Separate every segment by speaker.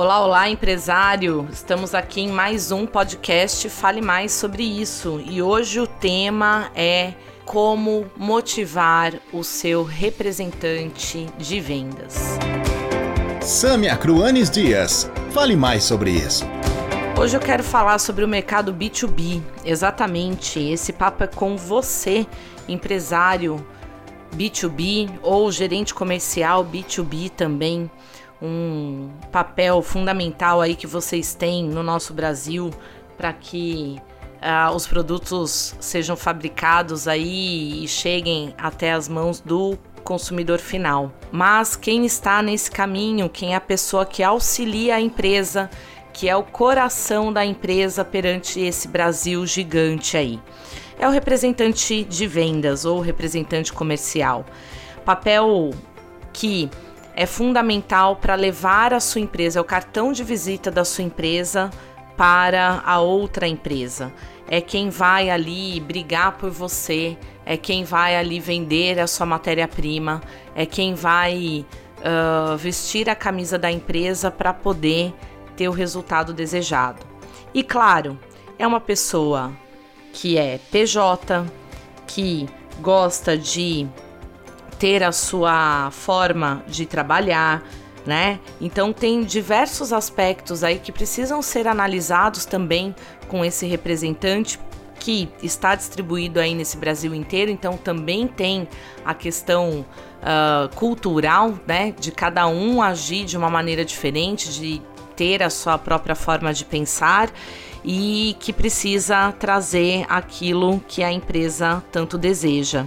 Speaker 1: Olá, olá, empresário! Estamos aqui em mais um podcast Fale Mais sobre isso e hoje o tema é como motivar o seu representante de vendas.
Speaker 2: Samia Cruanes Dias, fale mais sobre isso.
Speaker 1: Hoje eu quero falar sobre o mercado B2B. Exatamente, esse papo é com você, empresário B2B ou gerente comercial B2B também um papel fundamental aí que vocês têm no nosso Brasil para que uh, os produtos sejam fabricados aí e cheguem até as mãos do consumidor final. Mas quem está nesse caminho, quem é a pessoa que auxilia a empresa, que é o coração da empresa perante esse Brasil gigante aí. É o representante de vendas ou representante comercial. Papel que é fundamental para levar a sua empresa, é o cartão de visita da sua empresa para a outra empresa. É quem vai ali brigar por você, é quem vai ali vender a sua matéria-prima, é quem vai uh, vestir a camisa da empresa para poder ter o resultado desejado. E claro, é uma pessoa que é PJ, que gosta de ter a sua forma de trabalhar, né? Então tem diversos aspectos aí que precisam ser analisados também com esse representante que está distribuído aí nesse Brasil inteiro, então também tem a questão uh, cultural, né? De cada um agir de uma maneira diferente, de ter a sua própria forma de pensar e que precisa trazer aquilo que a empresa tanto deseja.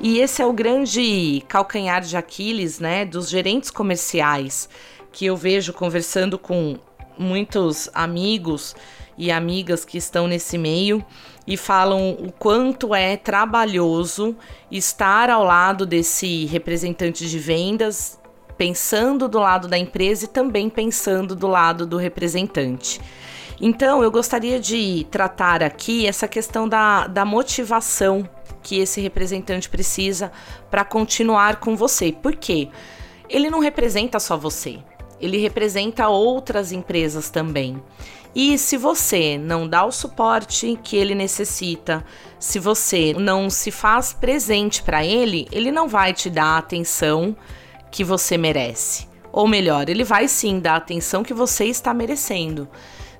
Speaker 1: E esse é o grande calcanhar de Aquiles, né, dos gerentes comerciais, que eu vejo conversando com muitos amigos e amigas que estão nesse meio e falam o quanto é trabalhoso estar ao lado desse representante de vendas, pensando do lado da empresa e também pensando do lado do representante. Então, eu gostaria de tratar aqui essa questão da, da motivação que esse representante precisa para continuar com você. Por quê? Ele não representa só você, ele representa outras empresas também. E se você não dá o suporte que ele necessita, se você não se faz presente para ele, ele não vai te dar a atenção que você merece. Ou melhor, ele vai sim dar a atenção que você está merecendo.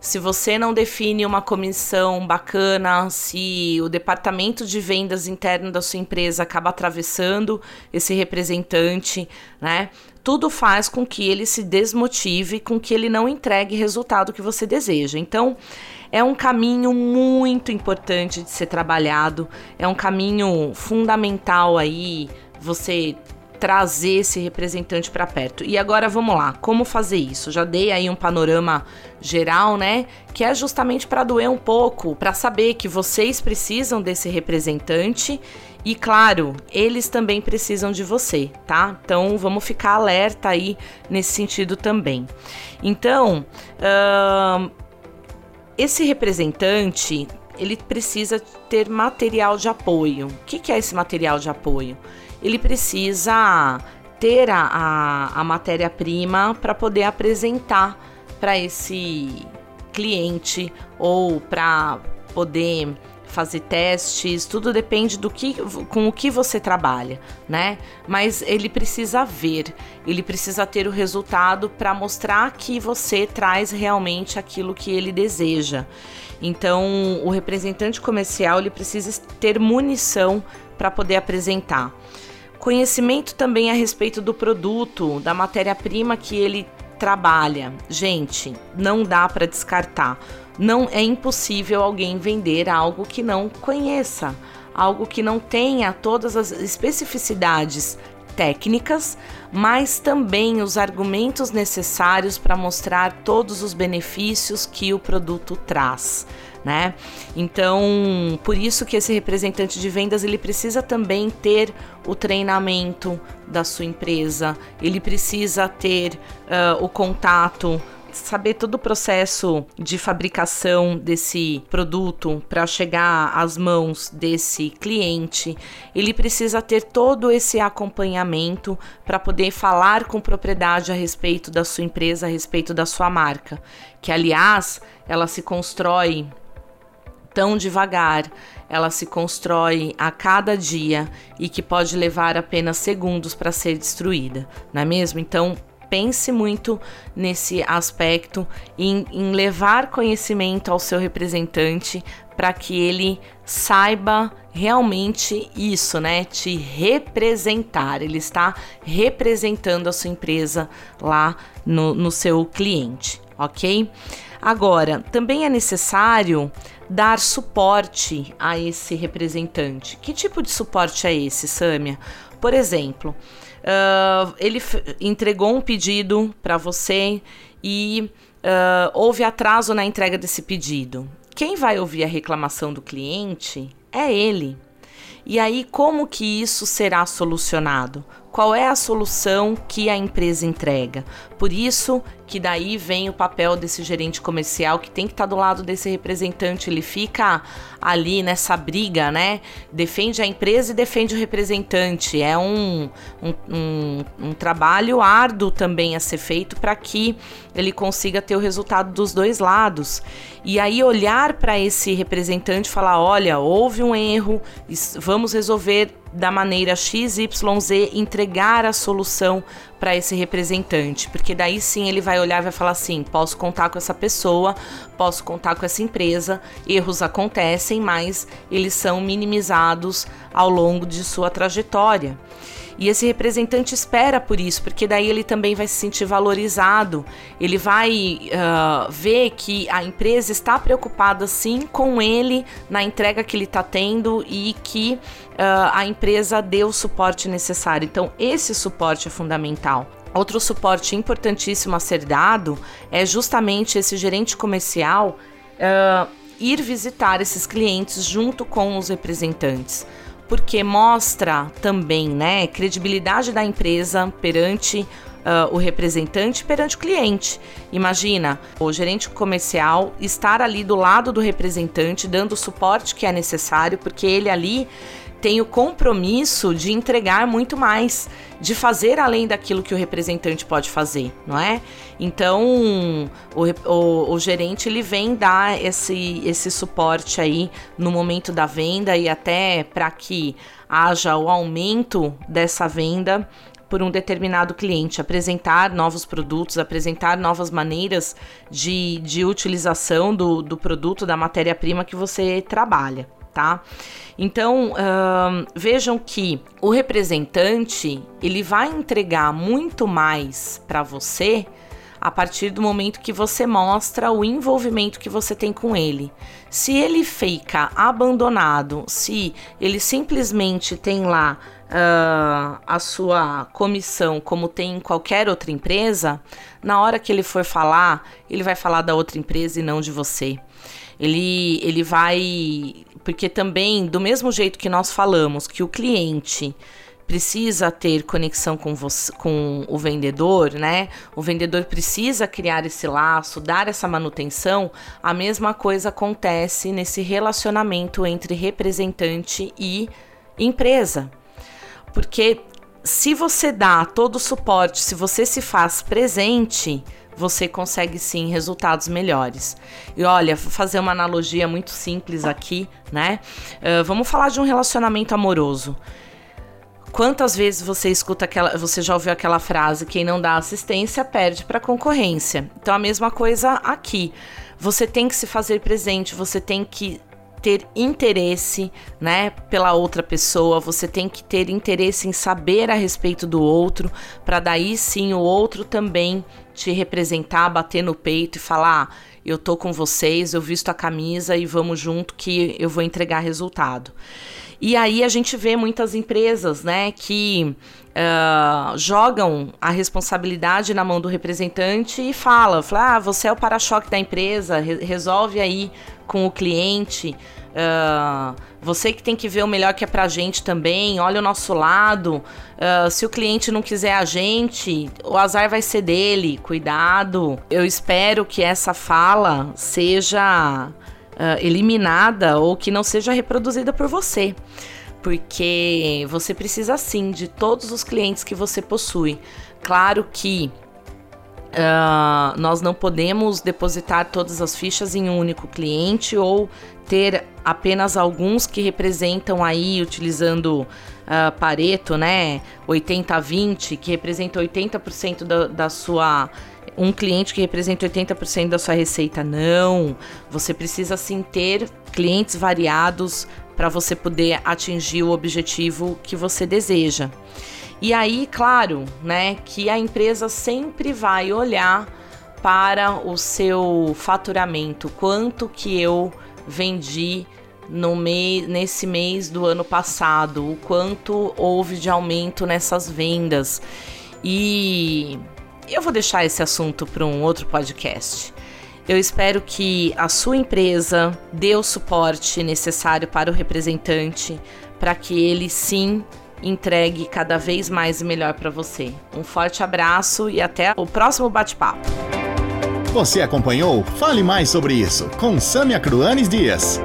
Speaker 1: Se você não define uma comissão bacana, se o departamento de vendas interno da sua empresa acaba atravessando esse representante, né? Tudo faz com que ele se desmotive, com que ele não entregue resultado que você deseja. Então, é um caminho muito importante de ser trabalhado, é um caminho fundamental aí você trazer esse representante para perto. E agora vamos lá, como fazer isso? Já dei aí um panorama geral, né? Que é justamente para doer um pouco, para saber que vocês precisam desse representante e claro, eles também precisam de você, tá? Então vamos ficar alerta aí nesse sentido também. Então, uh, esse representante ele precisa ter material de apoio. O que, que é esse material de apoio? Ele precisa ter a, a, a matéria-prima para poder apresentar para esse cliente ou para poder fazer testes, tudo depende do que com o que você trabalha, né? Mas ele precisa ver, ele precisa ter o resultado para mostrar que você traz realmente aquilo que ele deseja. Então, o representante comercial ele precisa ter munição para poder apresentar. Conhecimento também a respeito do produto, da matéria-prima que ele trabalha. Gente, não dá para descartar. Não é impossível alguém vender algo que não conheça, algo que não tenha todas as especificidades técnicas, mas também os argumentos necessários para mostrar todos os benefícios que o produto traz né? Então, por isso que esse representante de vendas ele precisa também ter o treinamento da sua empresa, ele precisa ter uh, o contato saber todo o processo de fabricação desse produto para chegar às mãos desse cliente. Ele precisa ter todo esse acompanhamento para poder falar com propriedade a respeito da sua empresa, a respeito da sua marca, que aliás, ela se constrói tão devagar, ela se constrói a cada dia e que pode levar apenas segundos para ser destruída, não é mesmo? Então, pense muito nesse aspecto, em, em levar conhecimento ao seu representante para que ele saiba realmente isso, né? Te representar. Ele está representando a sua empresa lá no, no seu cliente, ok? Agora, também é necessário dar suporte a esse representante. Que tipo de suporte é esse, Sâmia? Por exemplo, uh, ele entregou um pedido para você e uh, houve atraso na entrega desse pedido. Quem vai ouvir a reclamação do cliente é ele. E aí, como que isso será solucionado? Qual é a solução que a empresa entrega? Por isso que daí vem o papel desse gerente comercial que tem que estar tá do lado desse representante. Ele fica ali nessa briga, né? Defende a empresa e defende o representante. É um, um, um, um trabalho árduo também a ser feito para que ele consiga ter o resultado dos dois lados. E aí olhar para esse representante e falar: olha, houve um erro, vamos resolver da maneira XYZ entregar a solução para esse representante, porque daí sim ele vai olhar e vai falar assim: posso contar com essa pessoa, posso contar com essa empresa, erros acontecem, mas eles são minimizados ao longo de sua trajetória. E esse representante espera por isso, porque daí ele também vai se sentir valorizado, ele vai uh, ver que a empresa está preocupada sim com ele na entrega que ele está tendo e que uh, a empresa deu o suporte necessário. Então, esse suporte é fundamental. Outro suporte importantíssimo a ser dado é justamente esse gerente comercial uh, ir visitar esses clientes junto com os representantes porque mostra também, né, credibilidade da empresa perante uh, o representante, perante o cliente. Imagina o gerente comercial estar ali do lado do representante, dando o suporte que é necessário, porque ele ali tem o compromisso de entregar muito mais, de fazer além daquilo que o representante pode fazer, não é? Então, o, o, o, gerente ele vem dar esse, esse suporte aí no momento da venda e até para que haja o aumento dessa venda por um determinado cliente, apresentar novos produtos, apresentar novas maneiras de, de utilização do, do produto, da matéria-prima que você trabalha tá? Então vejam que o representante ele vai entregar muito mais para você a partir do momento que você mostra o envolvimento que você tem com ele. Se ele fica abandonado, se ele simplesmente tem lá uh, a sua comissão como tem em qualquer outra empresa, na hora que ele for falar, ele vai falar da outra empresa e não de você. Ele, ele vai. Porque também, do mesmo jeito que nós falamos que o cliente precisa ter conexão com, você, com o vendedor, né? O vendedor precisa criar esse laço, dar essa manutenção. A mesma coisa acontece nesse relacionamento entre representante e empresa. Porque se você dá todo o suporte, se você se faz presente, você consegue sim resultados melhores. E olha, vou fazer uma analogia muito simples aqui, né? Uh, vamos falar de um relacionamento amoroso. Quantas vezes você escuta aquela, você já ouviu aquela frase: quem não dá assistência perde para concorrência. Então a mesma coisa aqui. Você tem que se fazer presente, você tem que ter interesse, né, pela outra pessoa, você tem que ter interesse em saber a respeito do outro, para daí sim o outro também te representar, bater no peito e falar: ah, "Eu tô com vocês, eu visto a camisa e vamos junto que eu vou entregar resultado". E aí a gente vê muitas empresas, né, que uh, jogam a responsabilidade na mão do representante e fala, fala ah, você é o para-choque da empresa, re resolve aí com o cliente. Uh, você que tem que ver o melhor que é pra gente também, olha o nosso lado. Uh, se o cliente não quiser a gente, o azar vai ser dele, cuidado. Eu espero que essa fala seja uh, eliminada ou que não seja reproduzida por você. Porque você precisa sim de todos os clientes que você possui. Claro que Uh, nós não podemos depositar todas as fichas em um único cliente ou ter apenas alguns que representam aí, utilizando uh, Pareto, né? 80-20, que representa 80% da, da sua um cliente que representa 80% da sua receita. Não. Você precisa sim ter clientes variados para você poder atingir o objetivo que você deseja. E aí, claro, né, que a empresa sempre vai olhar para o seu faturamento, quanto que eu vendi no mês, nesse mês do ano passado, o quanto houve de aumento nessas vendas. E eu vou deixar esse assunto para um outro podcast. Eu espero que a sua empresa dê o suporte necessário para o representante, para que ele sim entregue cada vez mais e melhor para você. Um forte abraço e até o próximo bate-papo.
Speaker 2: Você acompanhou Fale Mais sobre isso com Samia Cruanes Dias.